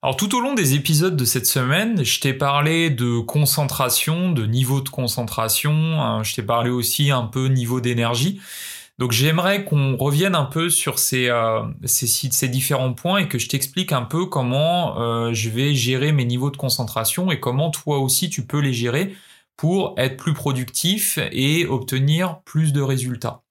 Alors tout au long des épisodes de cette semaine, je t'ai parlé de concentration, de niveau de concentration, hein, je t'ai parlé aussi un peu niveau d'énergie. Donc j'aimerais qu'on revienne un peu sur ces, euh, différents points et que je t'explique un peu comment euh, je vais gérer mes niveaux de concentration et comment toi aussi tu peux les gérer pour être plus productif et obtenir plus de résultats.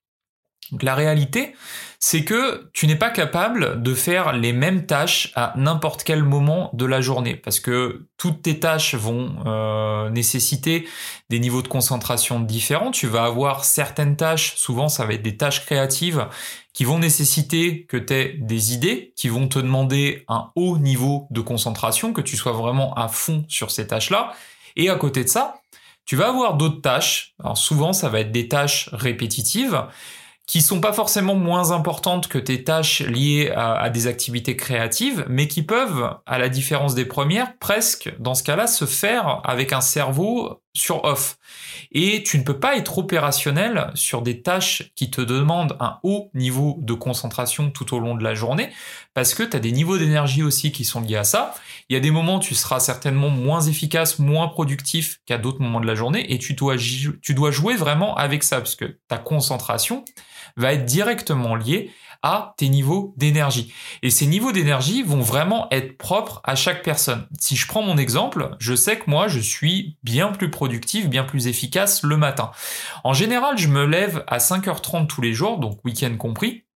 Donc la réalité, c'est que tu n'es pas capable de faire les mêmes tâches à n'importe quel moment de la journée, parce que toutes tes tâches vont euh, nécessiter des niveaux de concentration différents. Tu vas avoir certaines tâches, souvent ça va être des tâches créatives, qui vont nécessiter que tu aies des idées, qui vont te demander un haut niveau de concentration, que tu sois vraiment à fond sur ces tâches-là. Et à côté de ça, tu vas avoir d'autres tâches. Alors souvent, ça va être des tâches répétitives qui sont pas forcément moins importantes que tes tâches liées à, des activités créatives, mais qui peuvent, à la différence des premières, presque, dans ce cas-là, se faire avec un cerveau sur off. Et tu ne peux pas être opérationnel sur des tâches qui te demandent un haut niveau de concentration tout au long de la journée, parce que tu as des niveaux d'énergie aussi qui sont liés à ça. Il y a des moments où tu seras certainement moins efficace, moins productif qu'à d'autres moments de la journée, et tu dois, tu dois jouer vraiment avec ça, parce que ta concentration, va être directement lié tes niveaux d'énergie. Et ces niveaux d'énergie vont vraiment être propres à chaque personne. Si je prends mon exemple, je sais que moi, je suis bien plus productif, bien plus efficace le matin. En général, je me lève à 5h30 tous les jours, donc week-end compris.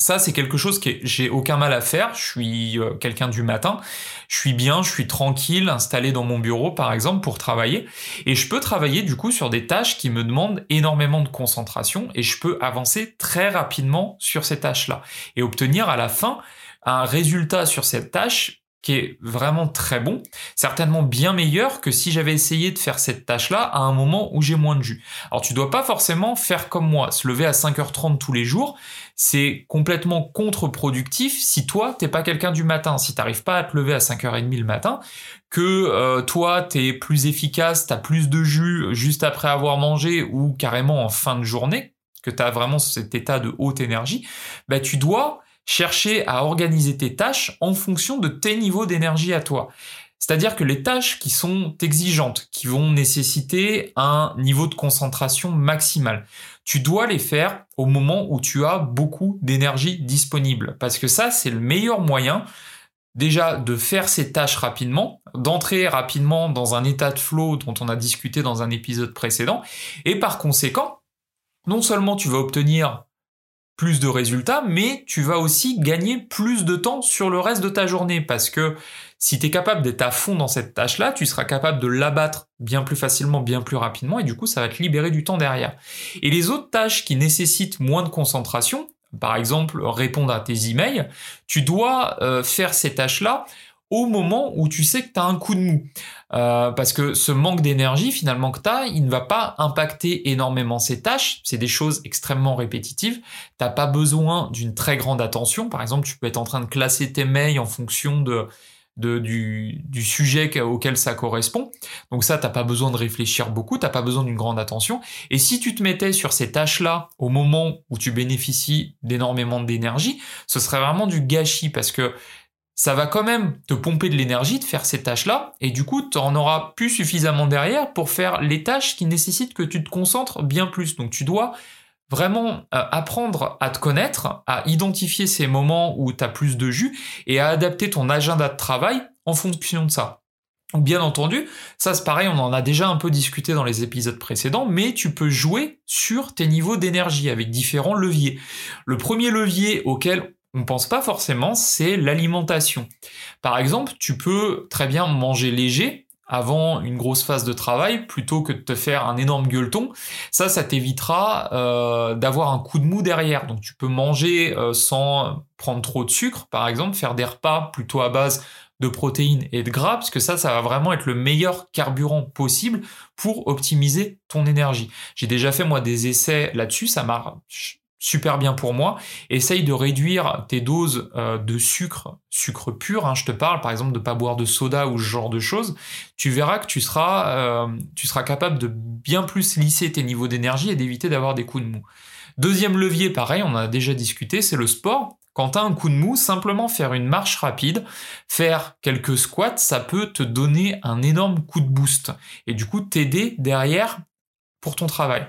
Ça, c'est quelque chose que j'ai aucun mal à faire. Je suis euh, quelqu'un du matin. Je suis bien, je suis tranquille, installé dans mon bureau, par exemple, pour travailler. Et je peux travailler, du coup, sur des tâches qui me demandent énormément de concentration et je peux avancer très rapidement sur ces tâches-là et obtenir à la fin un résultat sur cette tâche qui est vraiment très bon, certainement bien meilleur que si j'avais essayé de faire cette tâche-là à un moment où j'ai moins de jus. Alors tu dois pas forcément faire comme moi, se lever à 5h30 tous les jours, c'est complètement contre-productif si toi t'es pas quelqu'un du matin, si t'arrives pas à te lever à 5h30 le matin, que euh, toi t'es plus efficace, t'as plus de jus juste après avoir mangé ou carrément en fin de journée, que tu as vraiment cet état de haute énergie, bah tu dois chercher à organiser tes tâches en fonction de tes niveaux d'énergie à toi. C'est-à-dire que les tâches qui sont exigeantes, qui vont nécessiter un niveau de concentration maximal, tu dois les faire au moment où tu as beaucoup d'énergie disponible. Parce que ça, c'est le meilleur moyen déjà de faire ces tâches rapidement, d'entrer rapidement dans un état de flow dont on a discuté dans un épisode précédent, et par conséquent, non seulement tu vas obtenir plus de résultats, mais tu vas aussi gagner plus de temps sur le reste de ta journée parce que si tu es capable d'être à fond dans cette tâche-là, tu seras capable de l'abattre bien plus facilement, bien plus rapidement et du coup ça va te libérer du temps derrière. Et les autres tâches qui nécessitent moins de concentration, par exemple répondre à tes emails, tu dois euh, faire ces tâches-là au moment où tu sais que tu as un coup de mou. Euh, parce que ce manque d'énergie finalement que tu as, il ne va pas impacter énormément ces tâches. C'est des choses extrêmement répétitives. T'as pas besoin d'une très grande attention. Par exemple, tu peux être en train de classer tes mails en fonction de, du, du, sujet auquel ça correspond. Donc ça, t'as pas besoin de réfléchir beaucoup, t'as pas besoin d'une grande attention. Et si tu te mettais sur ces tâches-là au moment où tu bénéficies d'énormément d'énergie, ce serait vraiment du gâchis parce que ça va quand même te pomper de l'énergie de faire ces tâches-là, et du coup, tu en auras plus suffisamment derrière pour faire les tâches qui nécessitent que tu te concentres bien plus. Donc tu dois vraiment euh, apprendre à te connaître, à identifier ces moments où tu as plus de jus, et à adapter ton agenda de travail en fonction de ça. Bien entendu, ça c'est pareil, on en a déjà un peu discuté dans les épisodes précédents, mais tu peux jouer sur tes niveaux d'énergie avec différents leviers. Le premier levier auquel on pense pas forcément, c'est l'alimentation. Par exemple, tu peux très bien manger léger avant une grosse phase de travail plutôt que de te faire un énorme gueuleton. Ça, ça t'évitera euh, d'avoir un coup de mou derrière. Donc tu peux manger euh, sans prendre trop de sucre, par exemple, faire des repas plutôt à base de protéines et de gras, parce que ça, ça va vraiment être le meilleur carburant possible pour optimiser ton énergie. J'ai déjà fait moi des essais là-dessus, ça marche super bien pour moi. Essaye de réduire tes doses euh, de sucre, sucre pur. Hein, je te parle par exemple de pas boire de soda ou ce genre de choses. Tu verras que tu seras, euh, tu seras capable de bien plus lisser tes niveaux d'énergie et d'éviter d'avoir des coups de mou. Deuxième levier, pareil, on en a déjà discuté, c'est le sport. Quand tu as un coup de mou, simplement faire une marche rapide, faire quelques squats, ça peut te donner un énorme coup de boost et du coup t'aider derrière pour ton travail.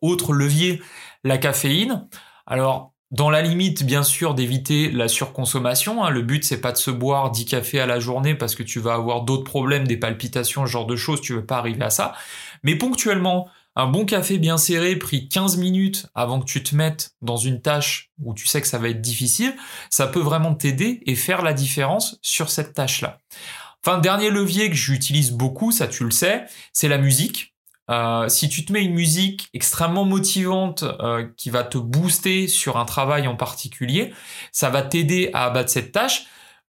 Autre levier, la caféine. Alors, dans la limite, bien sûr, d'éviter la surconsommation. Hein. Le but, c'est pas de se boire 10 cafés à la journée parce que tu vas avoir d'autres problèmes, des palpitations, ce genre de choses. Tu veux pas arriver à ça. Mais ponctuellement, un bon café bien serré, pris 15 minutes avant que tu te mettes dans une tâche où tu sais que ça va être difficile, ça peut vraiment t'aider et faire la différence sur cette tâche-là. Enfin, dernier levier que j'utilise beaucoup, ça tu le sais, c'est la musique. Euh, si tu te mets une musique extrêmement motivante euh, qui va te booster sur un travail en particulier, ça va t'aider à abattre cette tâche.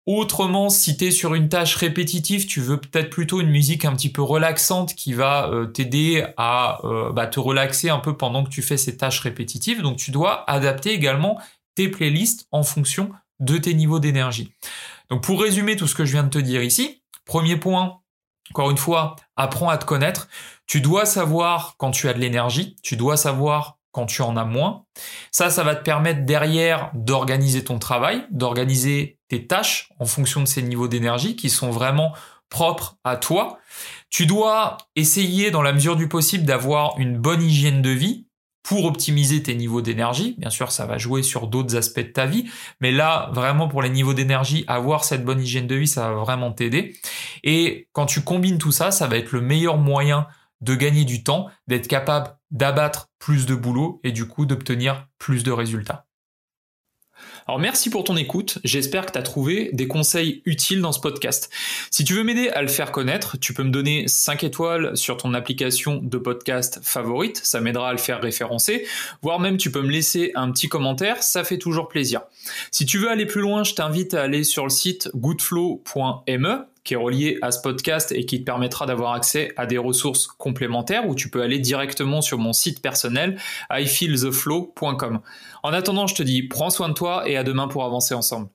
Autrement, si tu es sur une tâche répétitive, tu veux peut-être plutôt une musique un petit peu relaxante qui va euh, t'aider à bah, te relaxer un peu pendant que tu fais ces tâches répétitives. Donc tu dois adapter également tes playlists en fonction de tes niveaux d'énergie. Donc pour résumer tout ce que je viens de te dire ici, premier point, encore une fois, apprends à te connaître. Tu dois savoir quand tu as de l'énergie, tu dois savoir quand tu en as moins. Ça, ça va te permettre derrière d'organiser ton travail, d'organiser tes tâches en fonction de ces niveaux d'énergie qui sont vraiment propres à toi. Tu dois essayer dans la mesure du possible d'avoir une bonne hygiène de vie pour optimiser tes niveaux d'énergie. Bien sûr, ça va jouer sur d'autres aspects de ta vie, mais là, vraiment pour les niveaux d'énergie, avoir cette bonne hygiène de vie, ça va vraiment t'aider. Et quand tu combines tout ça, ça va être le meilleur moyen de gagner du temps, d'être capable d'abattre plus de boulot et du coup d'obtenir plus de résultats. Alors merci pour ton écoute, j'espère que tu as trouvé des conseils utiles dans ce podcast. Si tu veux m'aider à le faire connaître, tu peux me donner 5 étoiles sur ton application de podcast favorite, ça m'aidera à le faire référencer, voire même tu peux me laisser un petit commentaire, ça fait toujours plaisir. Si tu veux aller plus loin, je t'invite à aller sur le site goodflow.me qui est relié à ce podcast et qui te permettra d'avoir accès à des ressources complémentaires où tu peux aller directement sur mon site personnel ifeeltheflow.com. En attendant, je te dis prends soin de toi et à demain pour avancer ensemble.